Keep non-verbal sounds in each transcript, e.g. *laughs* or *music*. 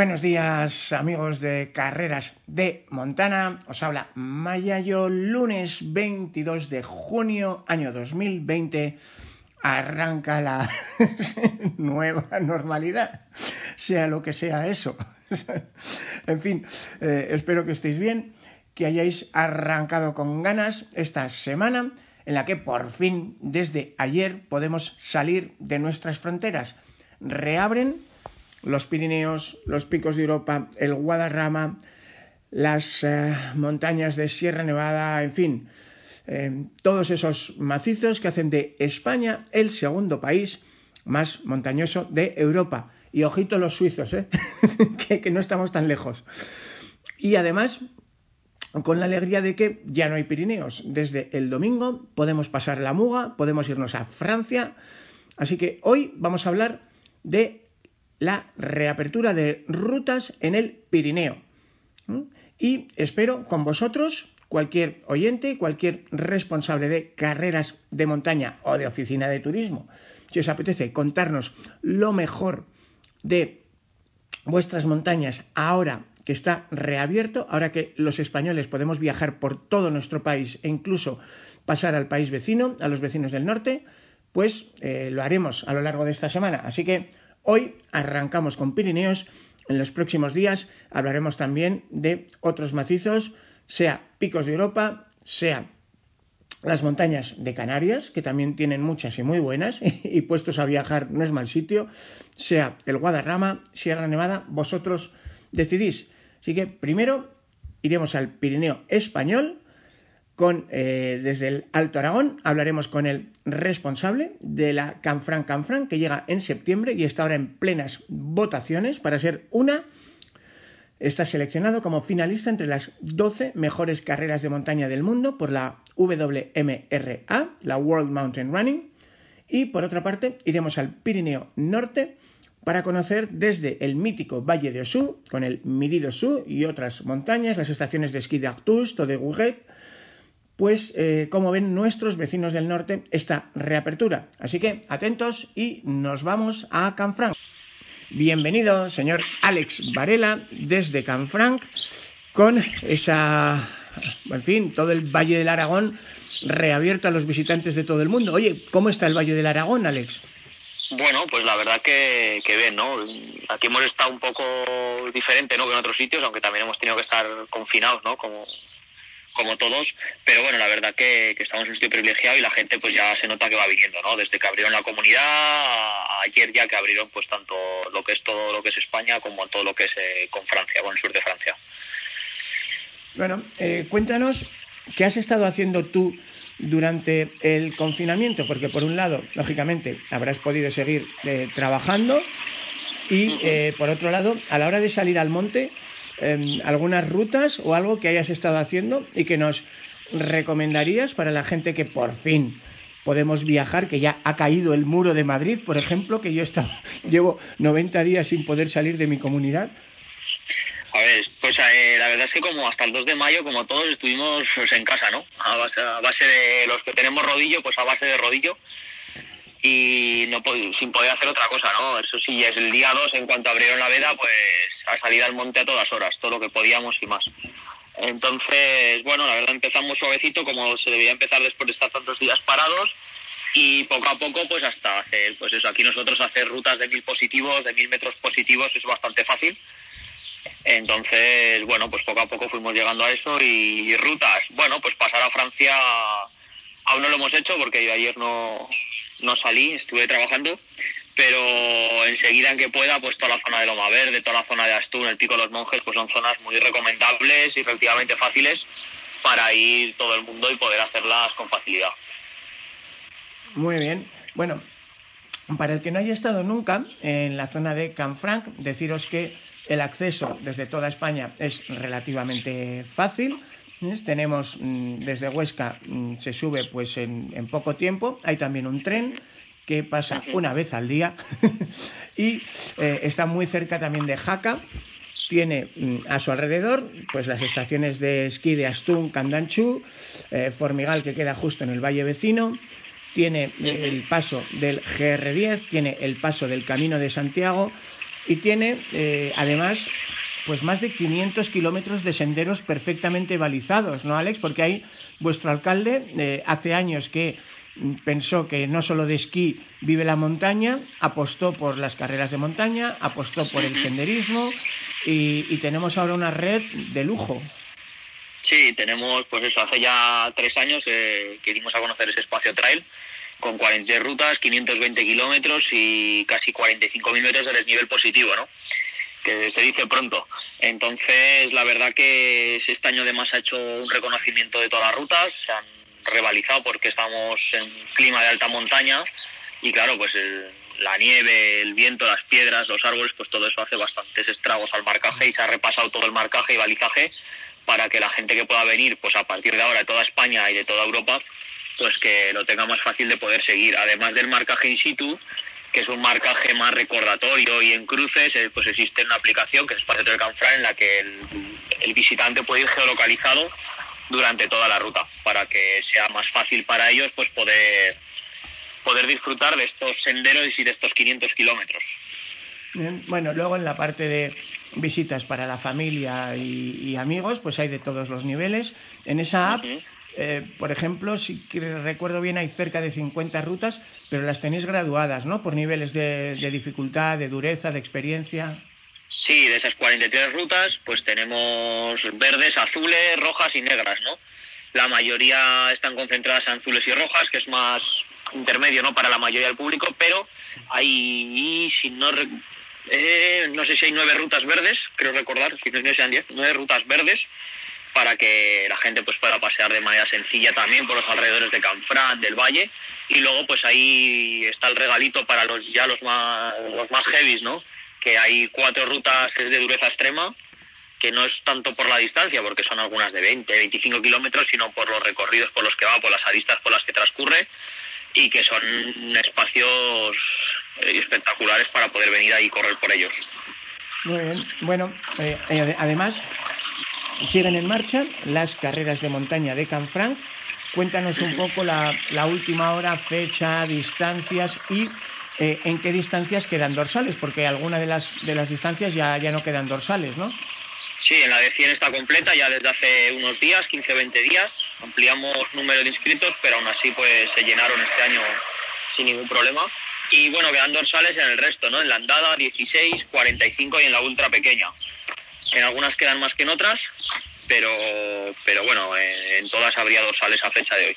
Buenos días amigos de Carreras de Montana, os habla Mayayo, lunes 22 de junio, año 2020, arranca la *laughs* nueva normalidad, sea lo que sea eso. *laughs* en fin, eh, espero que estéis bien, que hayáis arrancado con ganas esta semana en la que por fin, desde ayer, podemos salir de nuestras fronteras. Reabren los Pirineos, los picos de Europa, el Guadarrama, las eh, montañas de Sierra Nevada, en fin, eh, todos esos macizos que hacen de España el segundo país más montañoso de Europa. Y ojito los suizos, ¿eh? *laughs* que, que no estamos tan lejos. Y además, con la alegría de que ya no hay Pirineos. Desde el domingo podemos pasar la Muga, podemos irnos a Francia. Así que hoy vamos a hablar de la reapertura de rutas en el Pirineo. Y espero con vosotros, cualquier oyente, cualquier responsable de carreras de montaña o de oficina de turismo, si os apetece contarnos lo mejor de vuestras montañas ahora que está reabierto, ahora que los españoles podemos viajar por todo nuestro país e incluso pasar al país vecino, a los vecinos del norte, pues eh, lo haremos a lo largo de esta semana. Así que Hoy arrancamos con Pirineos. En los próximos días hablaremos también de otros macizos, sea picos de Europa, sea las montañas de Canarias, que también tienen muchas y muy buenas, *laughs* y puestos a viajar no es mal sitio, sea el Guadarrama, Sierra Nevada, vosotros decidís. Así que primero iremos al Pirineo español, eh, desde el Alto Aragón. Hablaremos con el responsable de la Canfran Canfran, que llega en septiembre y está ahora en plenas votaciones para ser una. Está seleccionado como finalista entre las 12 mejores carreras de montaña del mundo por la WMRA, la World Mountain Running. Y por otra parte, iremos al Pirineo Norte para conocer desde el mítico Valle de Osú, con el Midi de y otras montañas, las estaciones de esquí de de Gouget, pues eh, como ven nuestros vecinos del norte esta reapertura. Así que atentos y nos vamos a Canfranc. Bienvenido, señor Alex Varela, desde Canfranc, con esa, en fin, todo el Valle del Aragón reabierto a los visitantes de todo el mundo. Oye, ¿cómo está el Valle del Aragón, Alex? Bueno, pues la verdad que, que bien, ¿no? Aquí hemos estado un poco diferente, ¿no? Que en otros sitios, aunque también hemos tenido que estar confinados, ¿no? Como, como todos, pero bueno, la verdad que, estamos en un sitio privilegiado y la gente pues ya se nota que va viniendo, ¿no? Desde que abrieron la comunidad, ayer ya que abrieron pues tanto lo que es todo lo que es España como todo lo que es eh, con Francia, con el sur de Francia. Bueno, eh, cuéntanos qué has estado haciendo tú durante el confinamiento, porque por un lado, lógicamente, habrás podido seguir eh, trabajando y por otro lado, a la hora de salir al monte, Em, algunas rutas o algo que hayas estado haciendo y que nos recomendarías para la gente que por fin podemos viajar, que ya ha caído el muro de Madrid, por ejemplo, que yo *laughs* llevo 90 días sin poder salir de mi comunidad. A ver, pues eh, la verdad es que como hasta el 2 de mayo, como todos, estuvimos pues, en casa, ¿no? A base, a base de los que tenemos rodillo, pues a base de rodillo y no sin poder hacer otra cosa, ¿no? Eso sí, es el día 2, en cuanto abrieron la veda, pues a salir al monte a todas horas, todo lo que podíamos y más. Entonces, bueno, la verdad empezamos suavecito, como se debía empezar después de estar tantos días parados, y poco a poco, pues hasta hacer, pues eso, aquí nosotros hacer rutas de mil positivos, de mil metros positivos, es bastante fácil. Entonces, bueno, pues poco a poco fuimos llegando a eso y, rutas, bueno, pues pasar a Francia aún no lo hemos hecho porque yo ayer no, no salí, estuve trabajando, pero enseguida en que pueda, pues toda la zona de Loma Verde, toda la zona de Astún, el Pico de los Monjes, pues son zonas muy recomendables y relativamente fáciles para ir todo el mundo y poder hacerlas con facilidad. Muy bien. Bueno, para el que no haya estado nunca en la zona de Canfranc, deciros que el acceso desde toda España es relativamente fácil. Tenemos mm, desde Huesca, mm, se sube pues en, poco tiempo. Hay también un tren que pasa una vez al día *laughs* y eh, está muy cerca también de Jaca. Tiene mm, a su alrededor pues las estaciones de esquí de Astún, Candanchú, eh, Formigal que queda justo en el valle vecino, tiene el paso del GR10, tiene el paso del Camino de Santiago y tiene eh, además pues más de 500 kilómetros de senderos perfectamente balizados, ¿no, Alex? Porque ahí vuestro alcalde eh, hace años que pensó que no solo de esquí vive la montaña, apostó por las carreras de montaña, apostó por el senderismo y, tenemos ahora una red de lujo. Sí, tenemos, pues eso, hace ya tres años que dimos a conocer ese espacio trail con 40 rutas, 520 kilómetros y casi 45.000 metros de desnivel positivo, ¿no? Que se dice pronto. Entonces, la verdad que este año además ha hecho un reconocimiento de todas las rutas, se han revalizado porque estamos en clima de alta montaña y claro, pues la nieve, el viento, las piedras, los árboles, pues todo eso hace bastantes estragos al marcaje y se ha repasado todo el marcaje y balizaje para que la gente que pueda venir, pues a partir de ahora de toda España y de toda Europa, pues que lo tenga más fácil de poder seguir. Además del marcaje in situ, que es un marcaje más recordatorio y en cruces, eh, pues existe una aplicación que es Espacio del Canfrán en la que el, visitante puede ir geolocalizado durante toda la ruta para que sea más fácil para ellos pues poder poder disfrutar de estos senderos y de estos 500 kilómetros. Bueno, luego en la parte de visitas para la familia y, amigos, pues hay de todos los niveles. En esa app eh, por ejemplo, si recuerdo bien, hay cerca de 50 rutas, pero las tenéis graduadas, ¿no? Por niveles de, dificultad, de dureza, de experiencia. Sí, de esas 43 rutas, pues tenemos verdes, azules, rojas y negras, ¿no? La mayoría están concentradas en azules y rojas, que es más intermedio, ¿no? Para la mayoría del público, pero hay, si no, eh, no sé si hay nueve rutas verdes, creo recordar, si no sean diez, nueve rutas verdes para que la gente pues pueda pasear de manera sencilla también por los alrededores de Canfrán, del Valle y luego pues ahí está el regalito para los ya los más los más heavies, ¿no? Que hay cuatro rutas que es de dureza extrema que no es tanto por la distancia, porque son algunas de 20, 25 kilómetros, sino por los recorridos por los que va, por las aristas por las que transcurre, y que son espacios espectaculares para poder venir ahí y correr por ellos. Muy bien. Bueno, eh, eh, además, siguen en marcha las carreras de montaña de Canfranc. Cuéntanos un poco la, última hora, fecha, distancias y eh, en qué distancias quedan dorsales, porque algunas de las, de las distancias ya, ya no quedan dorsales, ¿no? Sí, en la de 100 está completa ya desde hace unos días, 15 o 20 días. Ampliamos número de inscritos, pero aún así pues se llenaron este año sin ningún problema. Y bueno, quedan dorsales en el resto, ¿no? En la andada 16, 45 y en la ultra pequeña. En algunas quedan más que en otras, pero, pero bueno, en todas habría dorsales a fecha de hoy.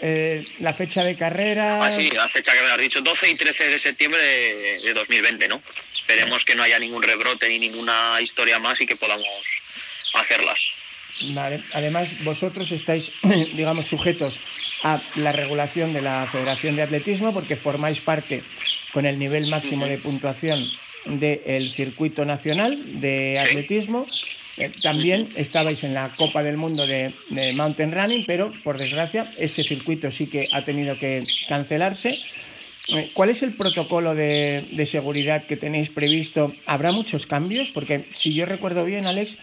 Eh, la fecha de carrera. Ah, sí, la fecha que me has dicho, 12 y 13 de septiembre de, 2020, ¿no? Esperemos que no haya ningún rebrote ni ninguna historia más y que podamos hacerlas. Vale. Además, vosotros estáis, *clears throat* digamos, sujetos a la regulación de la Federación de Atletismo porque formáis parte con el nivel máximo de puntuación del circuito nacional de atletismo. Eh, también estabais en la Copa del Mundo de, Mountain Running, pero por desgracia ese circuito sí que ha tenido que cancelarse. Eh, ¿Cuál es el protocolo de, seguridad que tenéis previsto? ¿Habrá muchos cambios? Porque si yo recuerdo bien, Alex,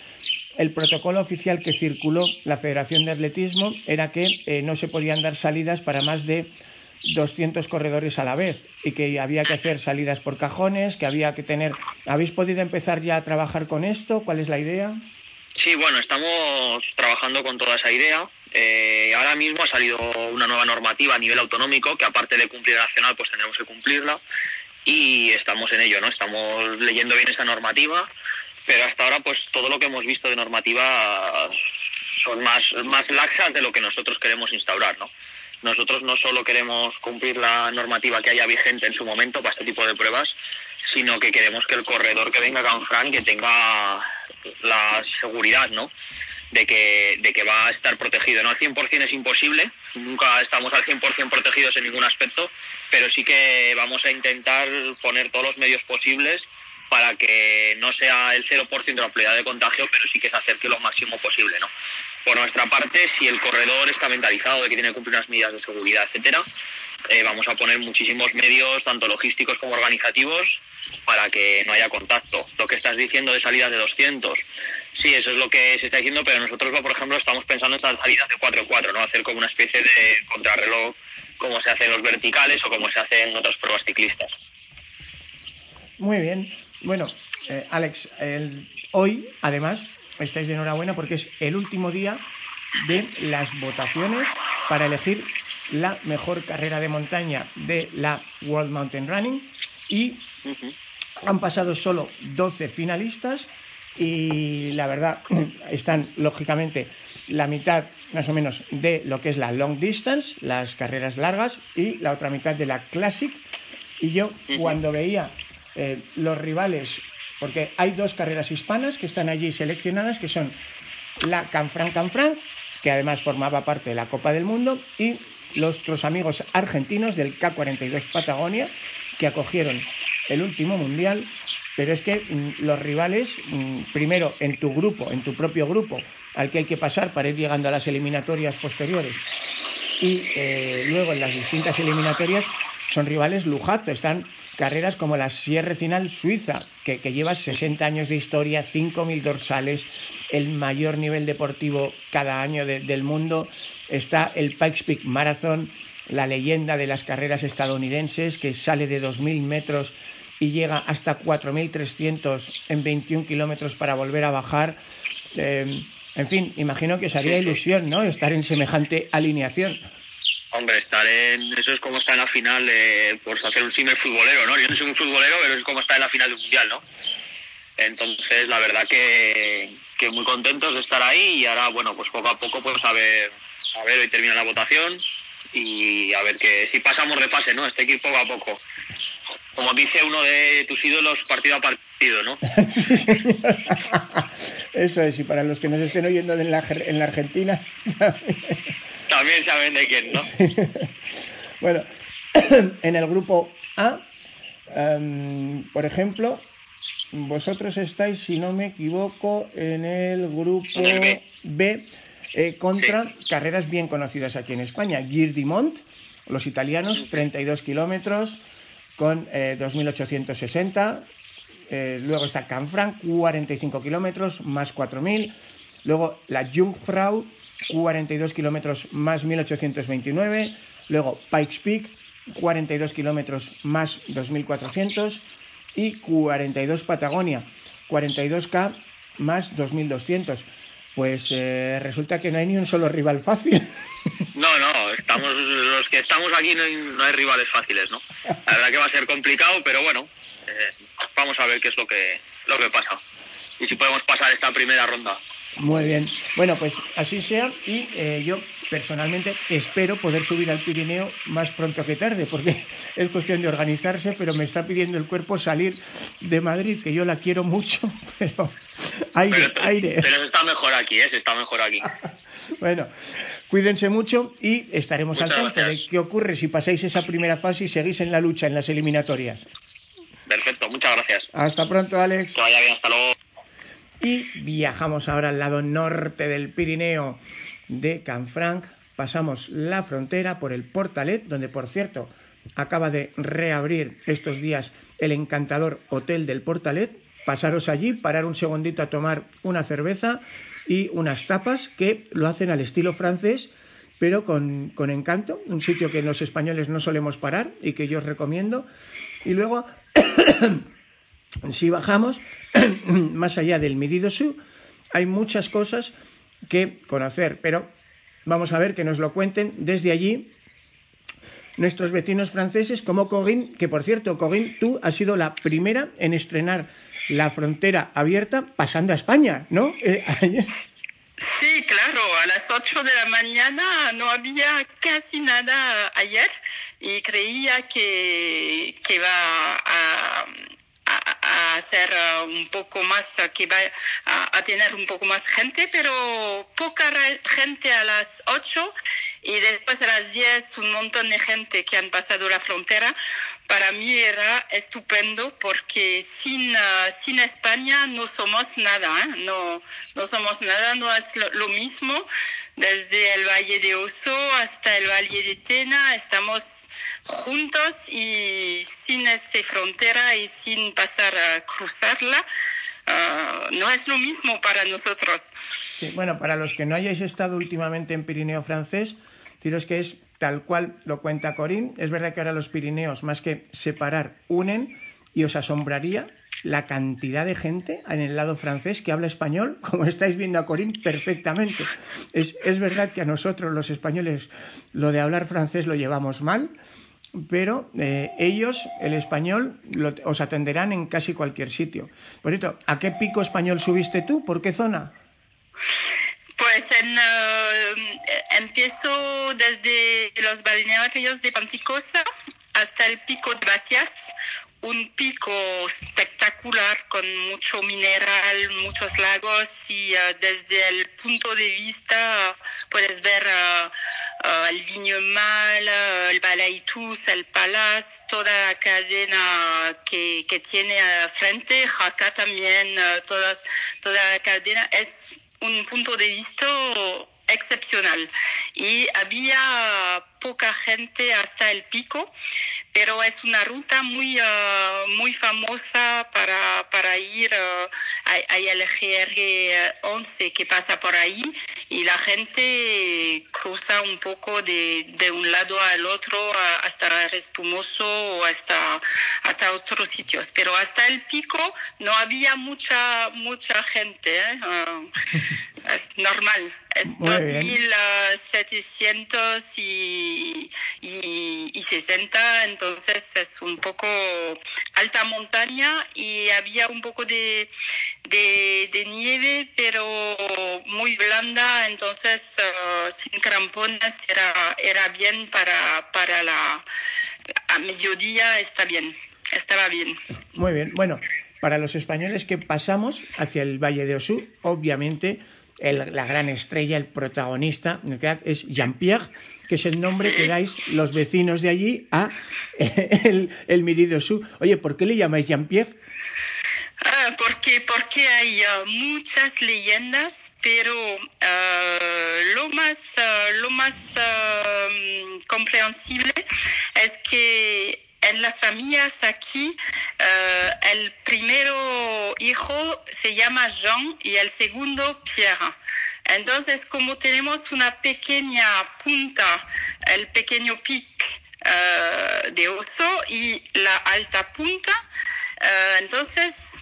el protocolo oficial que circuló la Federación de Atletismo era que eh, no se podían dar salidas para más de 200 corredores a la vez y que había que hacer salidas por cajones, que había que tener... ¿Habéis podido empezar ya a trabajar con esto? ¿Cuál es la idea? Sí, bueno, estamos trabajando con toda esa idea. Eh, ahora mismo ha salido una nueva normativa a nivel autonómico que aparte de cumplir nacional, pues tenemos que cumplirla y estamos en ello, ¿no? Estamos leyendo bien esa normativa, pero hasta ahora pues todo lo que hemos visto de normativa son más, más laxas de lo que nosotros queremos instaurar, ¿no? Nosotros no solo queremos cumplir la normativa que haya vigente en su momento para este tipo de pruebas, sino que queremos que el corredor que venga a Canfranc que tenga la seguridad, ¿no? de que, de que va a estar protegido. No al 100% es imposible, nunca estamos al 100% protegidos en ningún aspecto, pero sí que vamos a intentar poner todos los medios posibles para que no sea el 0% de la probabilidad de contagio, pero sí que se acerque lo máximo posible. ¿no? Por nuestra parte, si el corredor está mentalizado de que tiene que cumplir unas medidas de seguridad, etcétera, eh, vamos a poner muchísimos medios, tanto logísticos como organizativos, para que no haya contacto. Lo que estás diciendo de salidas de 200, sí, eso es lo que se está diciendo, pero nosotros, por ejemplo, estamos pensando en salidas de 4 en 4, ¿no? hacer como una especie de contrarreloj como se hace en los verticales o como se hace en otras pruebas ciclistas. Muy bien. Bueno, eh, Alex, hoy además estáis de enhorabuena porque es el último día de las votaciones para elegir la mejor carrera de montaña de la World Mountain Running y han pasado solo 12 finalistas y la verdad *clears throat* están lógicamente la mitad más o menos de lo que es la long distance, las carreras largas y la otra mitad de la classic. Y yo cuando veía eh, los rivales, porque hay dos carreras hispanas que están allí seleccionadas, que son la Canfranc Canfranc, que además formaba parte de la Copa del Mundo, y nuestros amigos argentinos del K42 Patagonia, que acogieron el último mundial, pero es que mm, los rivales, mm, primero en tu grupo, en tu propio grupo, al que hay que pasar para ir llegando a las eliminatorias posteriores, y eh, luego en las distintas eliminatorias, son rivales lujazo, están carreras como la Sierra Final Suiza, que, lleva 60 años de historia, 5.000 dorsales, el mayor nivel deportivo cada año del mundo. Está el Pikes Peak Marathon, la leyenda de las carreras estadounidenses, que sale de 2.000 metros y llega hasta 4.300 en 21 kilómetros para volver a bajar. Eh, en fin, imagino que os haría ilusión, ¿no? Estar en semejante alineación. Hombre, estar en. Eso es como está en la final, por hacer un símil futbolero, ¿no? Yo no soy un futbolero, pero es como está en la final del mundial, ¿no? Entonces, la verdad que, que muy contentos de estar ahí y ahora, bueno, pues poco a poco, pues a ver, a ver, hoy termina la votación y a ver que si pasamos de fase, ¿no? Este equipo poco a poco. Como dice uno de tus ídolos, partido a partido, ¿no? *laughs* *laughs* Eso es, y para los que nos estén oyendo en la, en la Argentina. *laughs* También saben de quién, ¿no? *laughs* bueno, *coughs* en el grupo A, em, por ejemplo, vosotros estáis, si no me equivoco, en el grupo B eh, contra carreras bien conocidas aquí en España. Gir Mont, los italianos, 32 kilómetros con 2.860. Eh, eh, luego está Canfranc, 45 kilómetros más 4.000. Luego la Jungfrau, 42 kilómetros más 1829. Luego Pikes Peak, 42 kilómetros más 2400. Y 42 Patagonia, 42K más 2200. Pues eh, resulta que no hay ni un solo rival fácil. *laughs* No, no, estamos, los que estamos aquí no hay, rivales fáciles, ¿no? La verdad que va a ser complicado, pero bueno, eh, vamos a ver qué es lo que, lo que pasa. Y si podemos pasar esta primera ronda. Muy bien. Bueno, pues así sea y eh, yo personalmente espero poder subir al Pirineo más pronto que tarde, porque *laughs* es cuestión de organizarse, pero me está pidiendo el cuerpo salir de Madrid, que yo la quiero mucho, *laughs* pero aire, aire. Pero está mejor aquí, ¿eh? está mejor aquí. *laughs* bueno, cuídense mucho y estaremos al tanto de qué ocurre si pasáis esa primera fase y seguís en la lucha en las eliminatorias. Perfecto, muchas gracias. Hasta pronto, Alex. Que vaya bien, hasta luego. Y viajamos ahora al lado norte del Pirineo de Canfranc. Pasamos la frontera por el Portalet, donde por cierto acaba de reabrir estos días el encantador Hotel del Portalet. Pasaros allí, parar un segundito a tomar una cerveza y unas tapas que lo hacen al estilo francés, pero con, con encanto. Un sitio que los españoles no solemos parar y que yo os recomiendo. Y luego Si bajamos *clears throat* más allá del Medido Su, hay muchas cosas que conocer, pero vamos a ver que nos lo cuenten desde allí nuestros vecinos franceses como Corinne, que por cierto, Corinne, tú has sido la primera en estrenar la frontera abierta pasando a España, ¿no? Eh, *laughs* sí, claro, a las 8 de la mañana no había casi nada ayer y creía que, que va a, a ser uh, un poco más, que va a, tener un poco más gente, pero poca gente a las 8 y después a las 10 un montón de gente que han pasado la frontera. Para mí era estupendo porque sin, uh, sin España no somos nada, ¿eh? no, no somos nada, no es lo mismo. Desde el Valle de Oso hasta el Valle de Tena estamos juntos y sin esta frontera y sin pasar a cruzarla, uh, no es lo mismo para nosotros. Bueno, para los que no hayáis estado últimamente en Pirineo francés, diros que es tal cual lo cuenta Corín. Es verdad que ahora los Pirineos, más que separar, unen y os asombraría la cantidad de gente en el lado francés que habla español, *laughs* como estáis viendo a Corín perfectamente. Es, es verdad que a nosotros los españoles lo de hablar francés lo llevamos mal, pero eh, ellos, el español, os atenderán en casi cualquier sitio. Por cierto, ¿a qué pico español subiste tú? ¿Por qué zona? Pues en, uh, empiezo desde los balnearios de Panticosa hasta el pico de Bacias, un pico espectacular con mucho mineral, muchos lagos y uh, desde el punto de vista puedes ver uh, el Viñomal, el Balaitus, el Palas, toda la cadena que, que tiene frente, Jaca también, todas, toda la cadena. Es un punto de vista excepcional y había poca gente hasta el pico, pero es una ruta muy, uh, muy famosa para, para ir. Uh, hay, el GR 11 que pasa por ahí y la gente cruza un poco de, de un lado al otro hasta el Espumoso o hasta, hasta otros sitios. Pero hasta el pico no había mucha, mucha gente. ¿eh? Uh, *laughs* es normal. Es 2.700 y, y, y 60, entonces es un poco alta montaña y había un poco de, de, de nieve, pero muy blanda, entonces uh, sin crampones era, era bien para, para la... A mediodía está bien, estaba bien. Muy bien, bueno, para los españoles que pasamos hacia el Valle de Osú, obviamente el, la gran estrella, el protagonista, es Jean-Pierre, que es el nombre que dais los vecinos de allí a *laughs* el, el Mirido Su. Oye, ¿por qué le llamáis Jean-Pierre? Ah, porque, porque hay uh, muchas leyendas, pero uh, lo más, uh, lo más comprensible es que en las familias aquí, uh, el primero hijo se llama Jean y el segundo Pierre. Entonces, como tenemos una pequeña punta, el pequeño pic uh, de oso y la alta punta, uh, entonces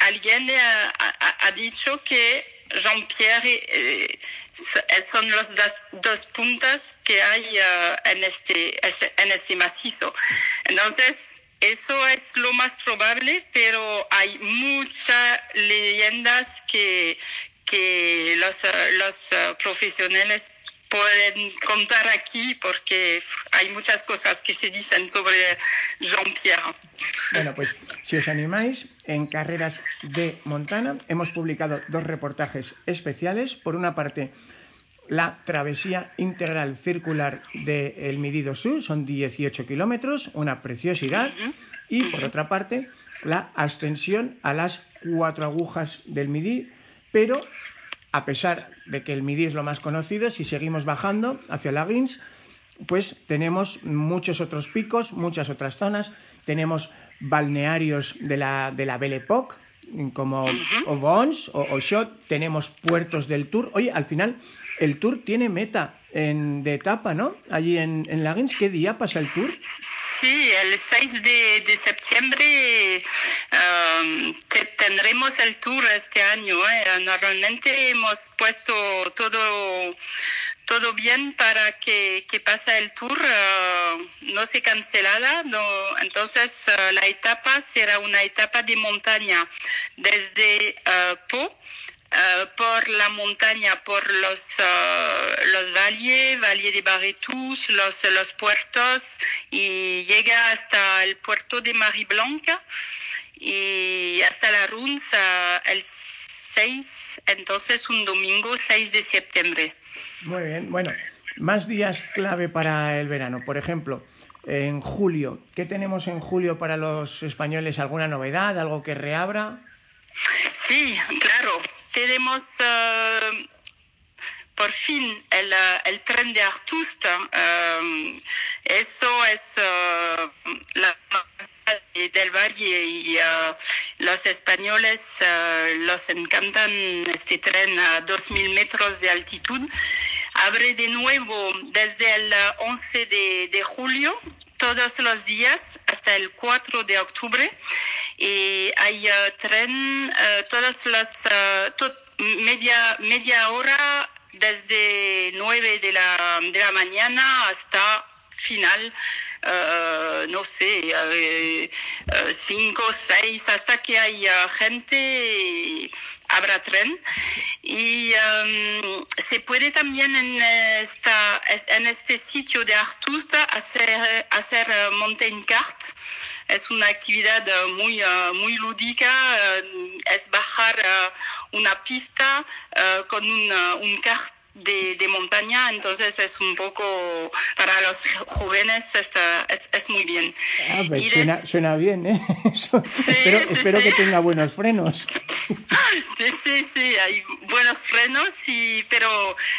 alguien ha, ha, dicho que Jean-Pierre eh, son los dos, dos, puntas que hay uh, en, este, en este macizo. Entonces, eso es lo más probable, pero hay muchas leyendas que, que los, los uh, profesionales pueden contar aquí porque hay muchas cosas que se dicen sobre Jean-Pierre. Bueno, pues si os animáis, en Carreras de Montana hemos publicado dos reportajes especiales. Por una parte, la travesía integral circular del de Midido Sur, son 18 kilómetros, una preciosidad. Y por otra parte, la ascensión a las cuatro agujas del Midi, pero a pesar de que el Midi es lo más conocido, si seguimos bajando hacia la Guins, pues tenemos muchos otros picos, muchas otras zonas, tenemos balnearios de la, de la Belle Époque, como Obons o Oshot, tenemos puertos del Tour. Oye, al final el Tour tiene meta en, de etapa, ¿no? Allí en, en Lagins, ¿qué día pasa el Tour? Sí, el 6 de, de septiembre tendremos el Tour este año. ¿eh? Normalmente hemos puesto todo todo bien para que, que pase el tour, uh, no se cancelada, no, entonces uh, la etapa será una etapa de montaña desde uh, Po eh, por la montaña, por los, eh, los valles, Valle de Barretus, los, los puertos y llega hasta el puerto de Mariblanca y hasta la Runza el 6, entonces un domingo 6 de septiembre. Muy bien, bueno, más días clave para el verano, por ejemplo. En julio, ¿qué tenemos en julio para los españoles? ¿Alguna novedad? ¿Algo que reabra? Sí, claro tenemos uh, por fin el, uh, el, tren de Artusta. Um, eso es uh, la del valle y los españoles los encantan este tren a 2.000 metros de altitud. Abre de nuevo desde el 11 de, de julio todos los días hasta el 4 de octubre y hay tren todas las media media hora desde 9 de la, de la mañana hasta final no sé, cinco, seis, hasta que haya gente habrá tren. Y um, se puede también en, esta, en este sitio de Artusta hacer, hacer uh, mountain kart. Es una actividad uh, muy, uh, muy lúdica, es bajar una pista con un, un de, de, montaña, entonces es un poco, para los jóvenes está, es, es muy bien. Ah, pues suena, suena, bien, ¿eh? *laughs* espero, espero que tenga buenos frenos. *laughs* Sí, sí, sí, hay buenos frenos, y, pero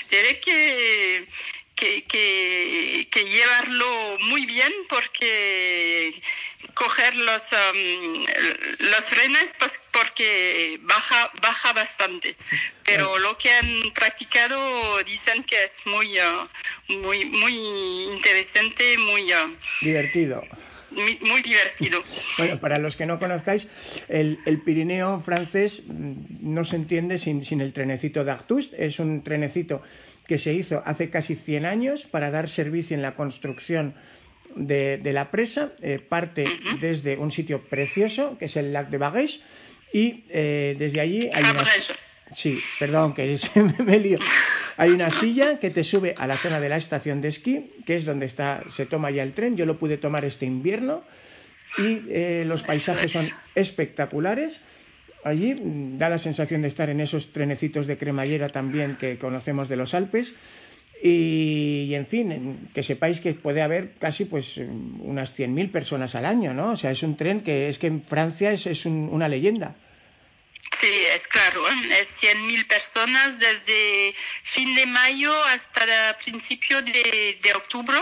tiene que que, que, que, llevarlo muy bien porque coger los, um, los frenes pues, porque baja, baja bastante. Pero lo que han practicado dicen que es muy, uh, muy, muy interesante, muy... Uh, divertido. Muy, divertido. *laughs* Bueno, para los que no conozcáis, el, el Pirineo francés mm, no se entiende sin, sin el trenecito de Artust. Es un trenecito que se hizo hace casi 100 años para dar servicio en la construcción de, la presa. Eh, parte desde un sitio precioso, que es el Lac de Bagués, y eh, desde allí hay una... Sí, perdón, que *laughs* me lío. Hay una silla que te sube a la zona de la estación de esquí, que es donde está, se toma ya el tren. Yo lo pude tomar este invierno y eh, los paisajes son espectaculares allí. Mm, da la sensación de estar en esos trenecitos de cremallera también que conocemos de los Alpes. Y, en fin, que sepáis que puede haber casi pues unas 100.000 personas al año, ¿no? O sea, es un tren que es que en Francia es, es una leyenda. Sí, es claro, es 100.000 personas desde fin de mayo hasta principio de, de octubre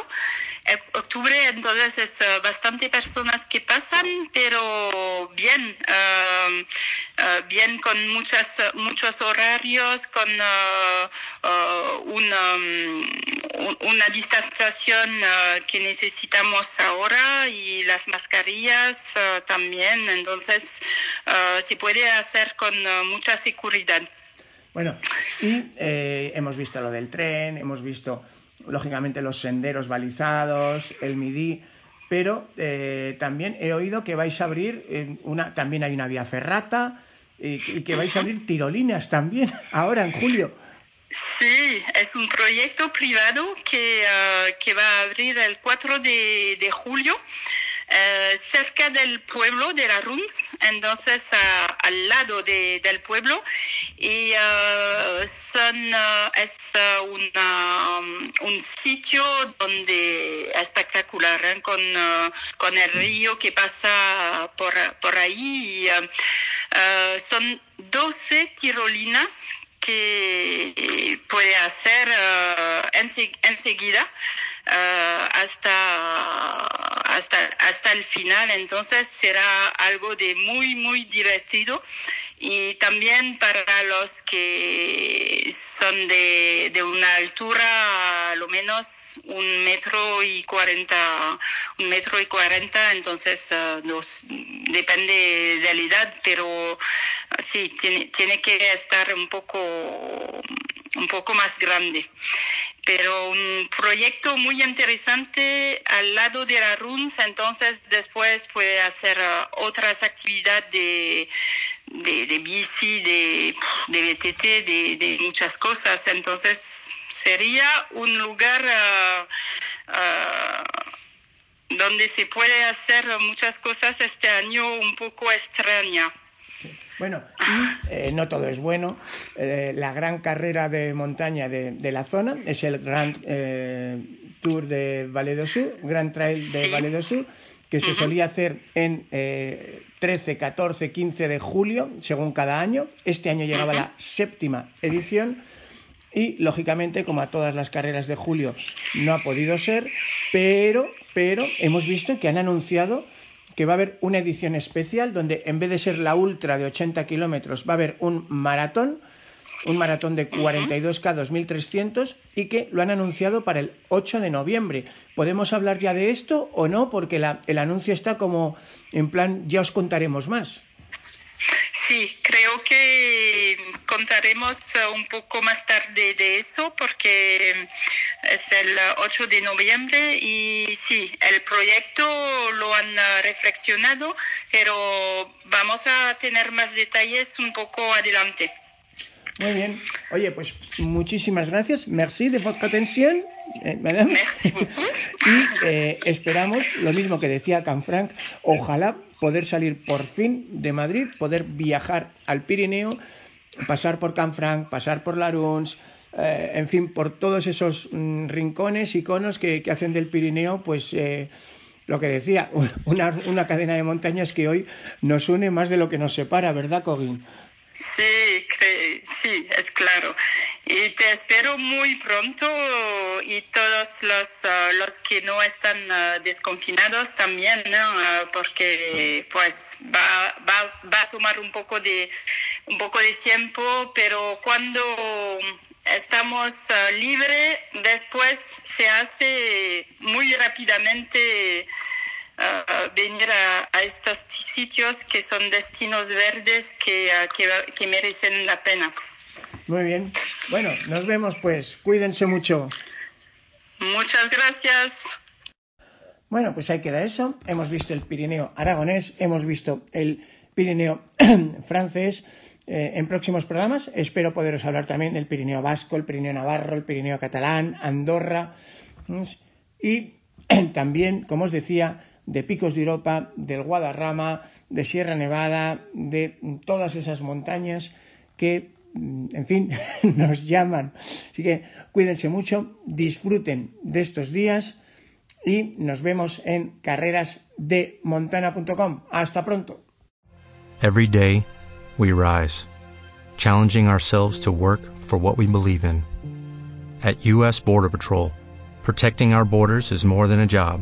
octubre, entonces es uh, bastante personas que pasan, pero bien, uh, uh, bien con muchas, muchos horarios, con una, um, una distanciación que necesitamos ahora y las mascarillas también, entonces se puede hacer con mucha seguridad. Bueno, y eh, hemos visto lo del tren, hemos visto lógicamente los senderos balizados, el MIDI, pero eh, también he oído que vais a abrir una, también hay una vía ferrata y, que vais a abrir tirolinas también *laughs* ahora en julio. Sí, es un proyecto privado que, ah, que va a abrir el 4 de, de julio eh, cerca del pueblo de la Runs, entonces al lado de, del pueblo, y uh, son, uh, es una, um, un sitio donde espectacular, con, con el río que pasa por, por ahí. Y, son 12 tirolinas que puede hacer enseguida. Uh, hasta, hasta, hasta el final. Entonces será algo de muy, muy divertido y también para los que son de, de una altura a lo menos un metro y cuarenta, un metro y cuarenta, entonces uh, depende de la edad, pero sí, tiene, tiene que estar un poco, un poco más grande. Pero un proyecto muy interesante al lado de la RUNS, entonces después puede hacer uh, otras actividades de, de, bici, de, de BTT, de, muchas cosas. Entonces sería un lugar ah, donde se puede hacer muchas cosas este año un poco extraña. Bueno, eh, no todo es bueno. Eh, la gran carrera de montaña de, la zona es el Grand eh, Tour de Valle Sur, Grand Trail de Valle do Sur, que se solía hacer en 13, 14, 15 de julio, según cada año. Este año llegaba la *clears throat* séptima edición y lógicamente como a todas las carreras de julio no ha podido ser, pero pero hemos visto que han anunciado que va a haber una edición especial donde en vez de ser la ultra de 80 kilómetros va a haber un maratón, un maratón de 42K 2300 y que lo han anunciado para el 8 de noviembre. ¿Podemos hablar ya de esto o no? Porque el anuncio está como en plan, ya os contaremos más. Sí, creo que contaremos eh, un poco más tarde de eso porque es el 8 de noviembre y sí, el proyecto lo han eh, reflexionado, pero vamos a tener más detalles un poco adelante. Muy bien. Oye, pues muchísimas gracias. Merci de votre atención. Eh, Merci *laughs* y esperamos, lo mismo que decía Canfranc, ojalá poder salir por fin de Madrid, poder viajar al Pirineo, pasar por Canfranc, pasar por Laruns, eh, en fin, por todos esos mm, rincones y conos que, hacen del Pirineo, pues eh, lo que decía, *laughs* una, una, cadena de montañas que hoy nos une más de lo que nos separa, ¿verdad, Cogin? Sí, sí, es claro. Y te espero muy pronto y todos los, ah, los que no están ah, desconfinados también, ¿no? Ah, porque pues va, va, va, a tomar un poco, de, un poco de tiempo, pero cuando estamos libres, después se hace muy rápidamente venir a, estos sitios que son destinos verdes que, que, merecen la pena. Muy bien. Bueno, nos vemos pues. Cuídense mucho. Muchas gracias. Bueno, pues ahí queda eso. Hemos visto el Pirineo aragonés, hemos visto el Pirineo *clears throat* francés. Eh, en próximos programas espero poderos hablar también del Pirineo vasco, el Pirineo navarro, el Pirineo catalán, Andorra y *clears throat* también, como os decía, de Picos de Europa, del Guadarrama, de Sierra Nevada, de todas esas montañas que, mm, en fin, *laughs* nos llaman. Así que cuídense mucho, disfruten de estos días y nos vemos en carrerasdemontana.com. Hasta pronto. Every day we rise, challenging ourselves to work for what we believe in. At US Border Patrol, protecting our borders is more than a job.